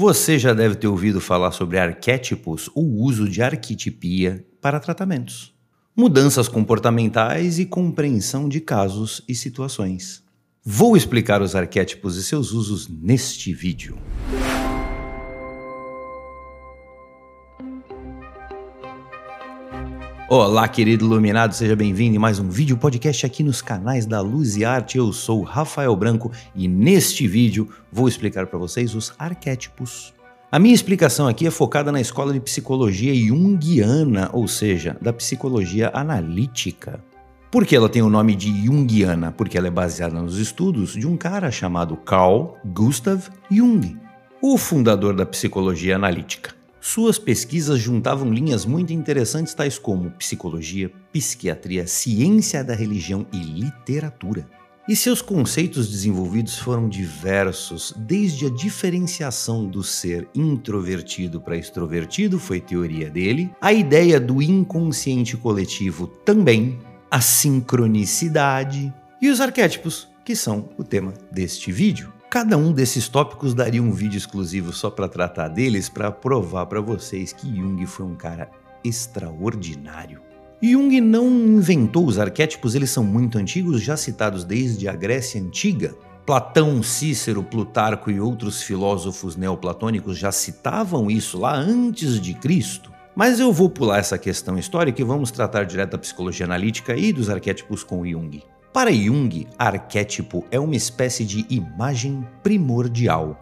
Você já deve ter ouvido falar sobre arquétipos ou uso de arquetipia para tratamentos, mudanças comportamentais e compreensão de casos e situações. Vou explicar os arquétipos e seus usos neste vídeo. Olá, querido iluminado, seja bem-vindo em mais um vídeo podcast aqui nos canais da Luz e Arte. Eu sou Rafael Branco e neste vídeo vou explicar para vocês os arquétipos. A minha explicação aqui é focada na escola de psicologia junguiana, ou seja, da psicologia analítica. Por que ela tem o nome de Jungiana? Porque ela é baseada nos estudos de um cara chamado Carl Gustav Jung, o fundador da psicologia analítica. Suas pesquisas juntavam linhas muito interessantes tais como psicologia, psiquiatria, ciência da religião e literatura. E seus conceitos desenvolvidos foram diversos, desde a diferenciação do ser introvertido para extrovertido, foi teoria dele, a ideia do inconsciente coletivo também, a sincronicidade e os arquétipos, que são o tema deste vídeo. Cada um desses tópicos daria um vídeo exclusivo só para tratar deles, para provar para vocês que Jung foi um cara extraordinário. Jung não inventou os arquétipos, eles são muito antigos, já citados desde a Grécia Antiga. Platão, Cícero, Plutarco e outros filósofos neoplatônicos já citavam isso lá antes de Cristo. Mas eu vou pular essa questão histórica e vamos tratar direto da psicologia analítica e dos arquétipos com Jung. Para Jung, arquétipo é uma espécie de imagem primordial,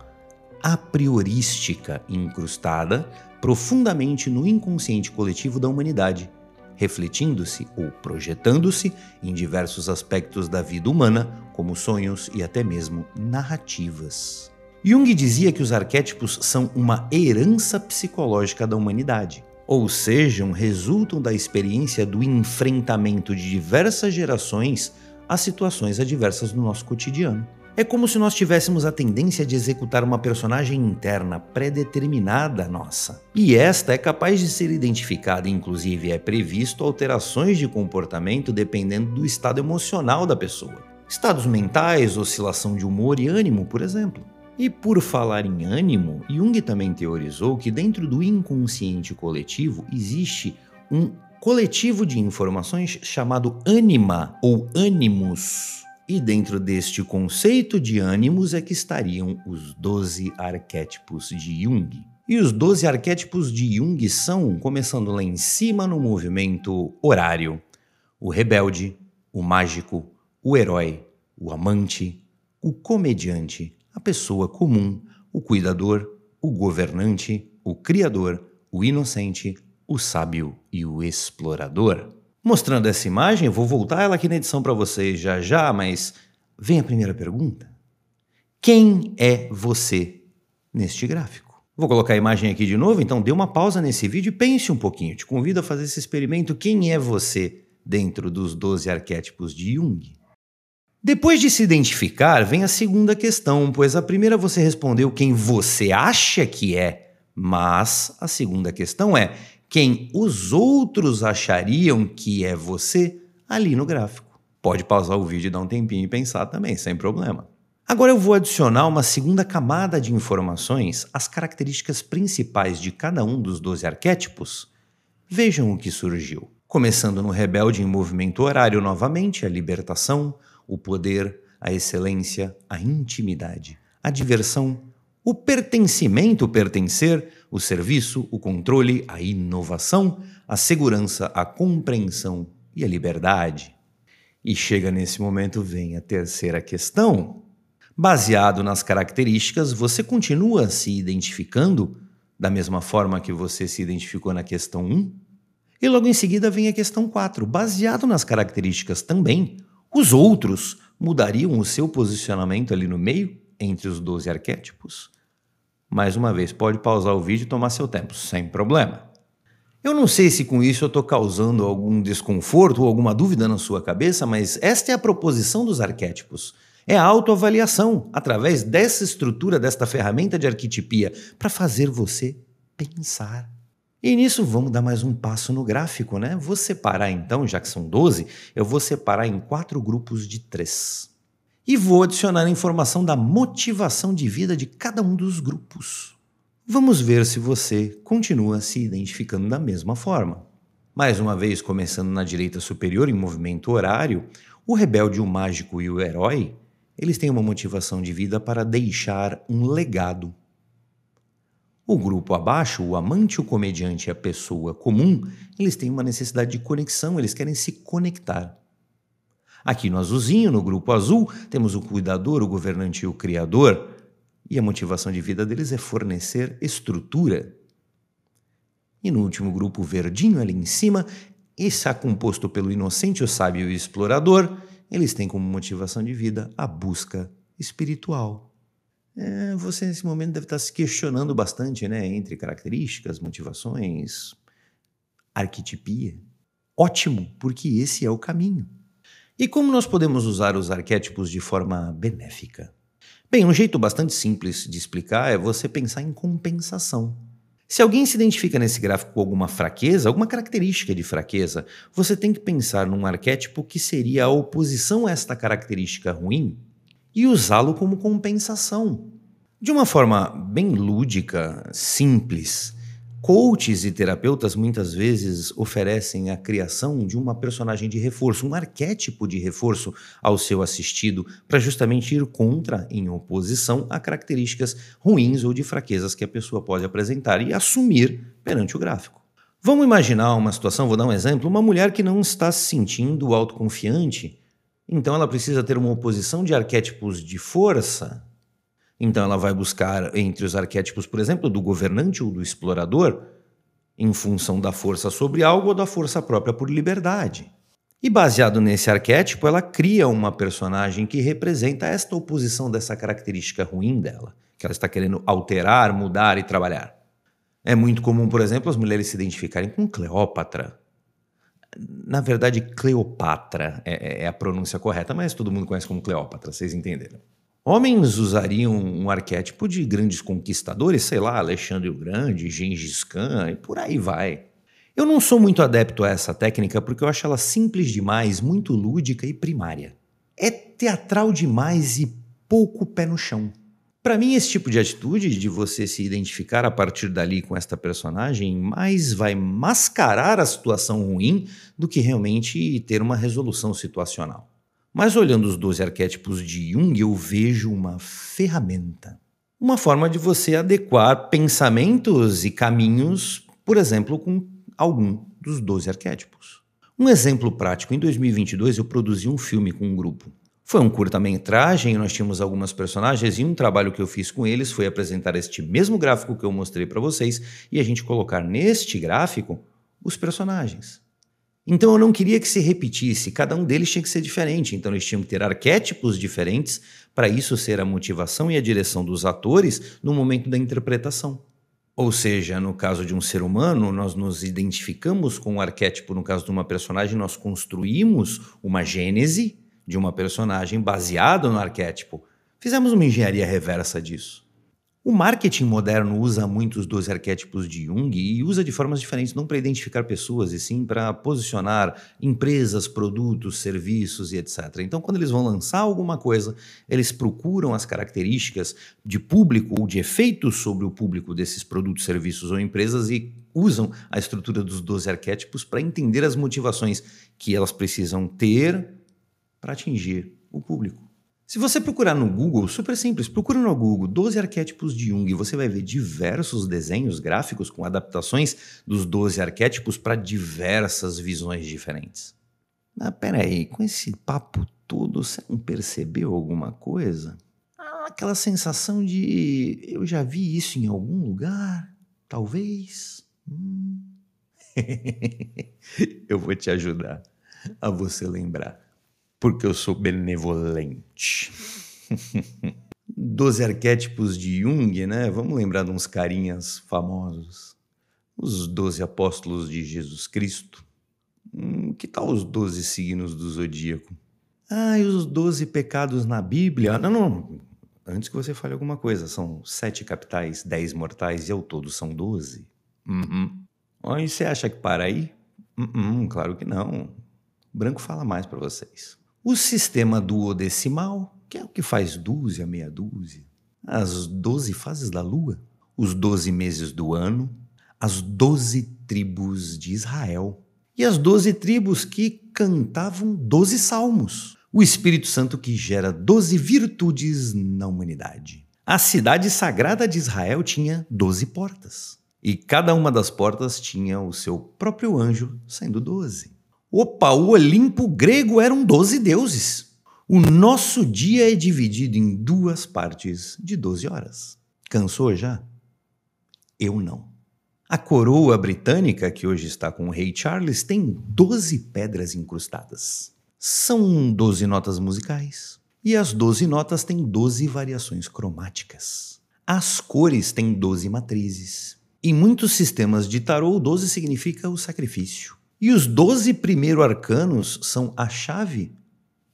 a priorística incrustada profundamente no inconsciente coletivo da humanidade, refletindo-se ou projetando-se em diversos aspectos da vida humana, como sonhos e até mesmo narrativas. Jung dizia que os arquétipos são uma herança psicológica da humanidade, ou seja, resultam da experiência do enfrentamento de diversas gerações às situações adversas no nosso cotidiano. É como se nós tivéssemos a tendência de executar uma personagem interna pré-determinada nossa. E esta é capaz de ser identificada, inclusive é previsto alterações de comportamento dependendo do estado emocional da pessoa. Estados mentais, oscilação de humor e ânimo, por exemplo. E por falar em ânimo, Jung também teorizou que dentro do inconsciente coletivo existe um coletivo de informações chamado ânima ou ânimos. E dentro deste conceito de ânimos é que estariam os 12 arquétipos de Jung. E os 12 arquétipos de Jung são, começando lá em cima no movimento horário, o rebelde, o mágico, o herói, o amante, o comediante, a pessoa comum, o cuidador, o governante, o criador, o inocente, o sábio e o explorador. Mostrando essa imagem, vou voltar ela aqui na edição para vocês já já, mas vem a primeira pergunta. Quem é você neste gráfico? Vou colocar a imagem aqui de novo, então dê uma pausa nesse vídeo e pense um pouquinho. Te convido a fazer esse experimento. Quem é você dentro dos 12 arquétipos de Jung? Depois de se identificar, vem a segunda questão, pois a primeira você respondeu quem você acha que é, mas a segunda questão é quem os outros achariam que é você ali no gráfico. Pode pausar o vídeo e dar um tempinho e pensar também, sem problema. Agora eu vou adicionar uma segunda camada de informações às características principais de cada um dos 12 arquétipos. Vejam o que surgiu. Começando no rebelde em movimento horário novamente, a libertação, o poder, a excelência, a intimidade, a diversão, o pertencimento, pertencer, o serviço, o controle, a inovação, a segurança, a compreensão e a liberdade. E chega nesse momento, vem a terceira questão. Baseado nas características, você continua se identificando da mesma forma que você se identificou na questão 1? E logo em seguida vem a questão 4. Baseado nas características também, os outros mudariam o seu posicionamento ali no meio, entre os 12 arquétipos? Mais uma vez, pode pausar o vídeo e tomar seu tempo, sem problema. Eu não sei se com isso eu estou causando algum desconforto ou alguma dúvida na sua cabeça, mas esta é a proposição dos arquétipos. É a autoavaliação, através dessa estrutura, desta ferramenta de arquetipia, para fazer você pensar. E nisso vamos dar mais um passo no gráfico, né? Vou separar então, já que são 12, eu vou separar em quatro grupos de três e vou adicionar a informação da motivação de vida de cada um dos grupos. Vamos ver se você continua se identificando da mesma forma. Mais uma vez, começando na direita superior em movimento horário, o rebelde, o mágico e o herói, eles têm uma motivação de vida para deixar um legado. O grupo abaixo, o amante, o comediante e a pessoa comum, eles têm uma necessidade de conexão, eles querem se conectar. Aqui no azulzinho, no grupo azul, temos o cuidador, o governante e o criador, e a motivação de vida deles é fornecer estrutura. E no último grupo verdinho ali em cima, está composto pelo inocente, o sábio e o explorador, eles têm como motivação de vida a busca espiritual. É, você nesse momento deve estar se questionando bastante, né, entre características, motivações, arquetipia. Ótimo, porque esse é o caminho. E como nós podemos usar os arquétipos de forma benéfica? Bem, um jeito bastante simples de explicar é você pensar em compensação. Se alguém se identifica nesse gráfico com alguma fraqueza, alguma característica de fraqueza, você tem que pensar num arquétipo que seria a oposição a esta característica ruim e usá-lo como compensação. De uma forma bem lúdica, simples, Coaches e terapeutas muitas vezes oferecem a criação de uma personagem de reforço, um arquétipo de reforço ao seu assistido, para justamente ir contra, em oposição a características ruins ou de fraquezas que a pessoa pode apresentar e assumir perante o gráfico. Vamos imaginar uma situação, vou dar um exemplo, uma mulher que não está se sentindo autoconfiante, então ela precisa ter uma oposição de arquétipos de força então ela vai buscar entre os arquétipos, por exemplo, do governante ou do explorador, em função da força sobre algo ou da força própria por liberdade. E baseado nesse arquétipo, ela cria uma personagem que representa esta oposição dessa característica ruim dela, que ela está querendo alterar, mudar e trabalhar. É muito comum, por exemplo, as mulheres se identificarem com Cleópatra. Na verdade, Cleopatra é, é a pronúncia correta, mas todo mundo conhece como Cleópatra, vocês entenderam. Homens usariam um arquétipo de grandes conquistadores, sei lá, Alexandre o Grande, Gengis Khan e por aí vai. Eu não sou muito adepto a essa técnica porque eu acho ela simples demais, muito lúdica e primária. É teatral demais e pouco pé no chão. Para mim, esse tipo de atitude de você se identificar a partir dali com esta personagem mais vai mascarar a situação ruim do que realmente ter uma resolução situacional. Mas olhando os 12 arquétipos de Jung, eu vejo uma ferramenta. Uma forma de você adequar pensamentos e caminhos, por exemplo, com algum dos 12 arquétipos. Um exemplo prático: em 2022 eu produzi um filme com um grupo. Foi um curta-metragem, nós tínhamos algumas personagens e um trabalho que eu fiz com eles foi apresentar este mesmo gráfico que eu mostrei para vocês e a gente colocar neste gráfico os personagens. Então eu não queria que se repetisse, cada um deles tinha que ser diferente, então eles tinham que ter arquétipos diferentes para isso ser a motivação e a direção dos atores no momento da interpretação. Ou seja, no caso de um ser humano, nós nos identificamos com o um arquétipo, no caso de uma personagem, nós construímos uma gênese de uma personagem baseada no arquétipo. Fizemos uma engenharia reversa disso. O marketing moderno usa muitos dos arquétipos de Jung e usa de formas diferentes, não para identificar pessoas, e sim para posicionar empresas, produtos, serviços e etc. Então, quando eles vão lançar alguma coisa, eles procuram as características de público ou de efeitos sobre o público desses produtos, serviços ou empresas e usam a estrutura dos 12 arquétipos para entender as motivações que elas precisam ter para atingir o público. Se você procurar no Google, super simples, procura no Google 12 arquétipos de Jung, você vai ver diversos desenhos gráficos com adaptações dos 12 arquétipos para diversas visões diferentes. Mas peraí, com esse papo todo, você não percebeu alguma coisa? Ah, aquela sensação de eu já vi isso em algum lugar, talvez. Hum. eu vou te ajudar a você lembrar porque eu sou benevolente. Doze arquétipos de Jung, né? Vamos lembrar de uns carinhas famosos. Os doze apóstolos de Jesus Cristo. Hum, que tal os doze signos do zodíaco? Ah, e os doze pecados na Bíblia? Não, não. Antes que você fale alguma coisa, são sete capitais, dez mortais e ao todo são doze. Uhum. E você acha que para aí? Uhum, claro que não. Branco fala mais para vocês. O sistema duodecimal, que é o que faz dúzia, meia dúzia, as doze fases da Lua, os doze meses do ano, as doze tribos de Israel e as doze tribos que cantavam doze salmos. O Espírito Santo que gera doze virtudes na humanidade. A cidade sagrada de Israel tinha doze portas. E cada uma das portas tinha o seu próprio anjo, sendo doze. Opa, o Olimpo grego eram doze deuses. O nosso dia é dividido em duas partes de doze horas. Cansou já? Eu não. A coroa britânica, que hoje está com o rei Charles, tem 12 pedras incrustadas. São 12 notas musicais. E as 12 notas têm 12 variações cromáticas. As cores têm 12 matrizes. Em muitos sistemas de tarô, o 12 significa o sacrifício. E os 12 primeiros arcanos são a chave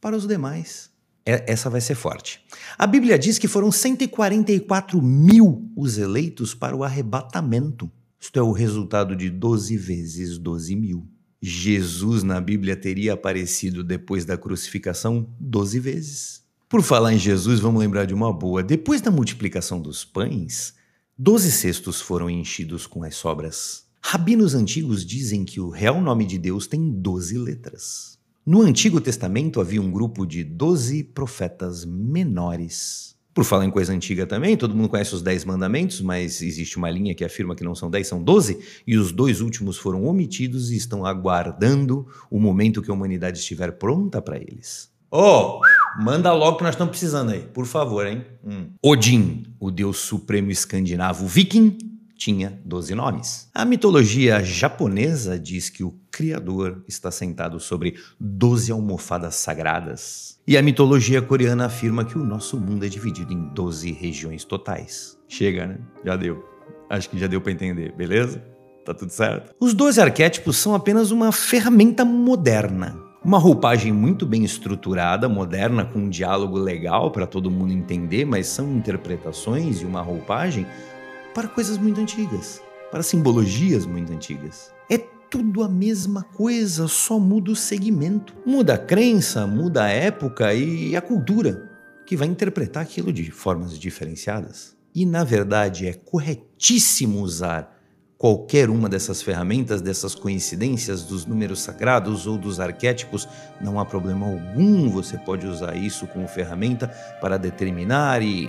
para os demais. É, essa vai ser forte. A Bíblia diz que foram 144 mil os eleitos para o arrebatamento. Isto é o resultado de 12 vezes 12 mil. Jesus na Bíblia teria aparecido depois da crucificação 12 vezes. Por falar em Jesus, vamos lembrar de uma boa. Depois da multiplicação dos pães, 12 cestos foram enchidos com as sobras. Rabinos antigos dizem que o real nome de Deus tem 12 letras. No Antigo Testamento havia um grupo de 12 profetas menores. Por falar em coisa antiga também, todo mundo conhece os Dez Mandamentos, mas existe uma linha que afirma que não são dez, são doze, e os dois últimos foram omitidos e estão aguardando o momento que a humanidade estiver pronta para eles. Oh, manda logo que nós estamos precisando aí, por favor, hein? Hum. Odin, o deus supremo escandinavo viking, tinha 12 nomes. A mitologia japonesa diz que o Criador está sentado sobre 12 almofadas sagradas. E a mitologia coreana afirma que o nosso mundo é dividido em 12 regiões totais. Chega, né? Já deu. Acho que já deu para entender, beleza? Tá tudo certo? Os 12 arquétipos são apenas uma ferramenta moderna. Uma roupagem muito bem estruturada, moderna, com um diálogo legal para todo mundo entender, mas são interpretações e uma roupagem para coisas muito antigas, para simbologias muito antigas. É tudo a mesma coisa, só muda o segmento. Muda a crença, muda a época e a cultura, que vai interpretar aquilo de formas diferenciadas. E na verdade é corretíssimo usar qualquer uma dessas ferramentas, dessas coincidências dos números sagrados ou dos arquétipos, não há problema algum, você pode usar isso como ferramenta para determinar e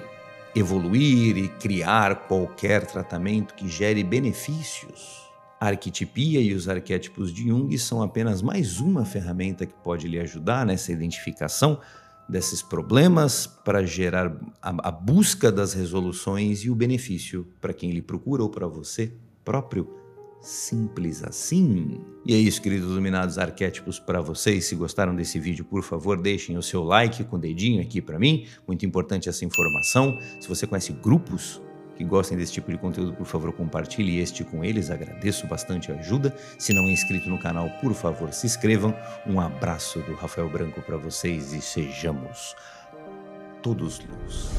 evoluir e criar qualquer tratamento que gere benefícios. A arquetipia e os arquétipos de Jung são apenas mais uma ferramenta que pode lhe ajudar nessa identificação desses problemas para gerar a, a busca das resoluções e o benefício para quem lhe procura ou para você próprio Simples assim. E é isso, queridos iluminados arquétipos, para vocês. Se gostaram desse vídeo, por favor, deixem o seu like com o dedinho aqui para mim. Muito importante essa informação. Se você conhece grupos que gostem desse tipo de conteúdo, por favor, compartilhe este com eles. Agradeço bastante a ajuda. Se não é inscrito no canal, por favor, se inscrevam. Um abraço do Rafael Branco para vocês e sejamos todos luz.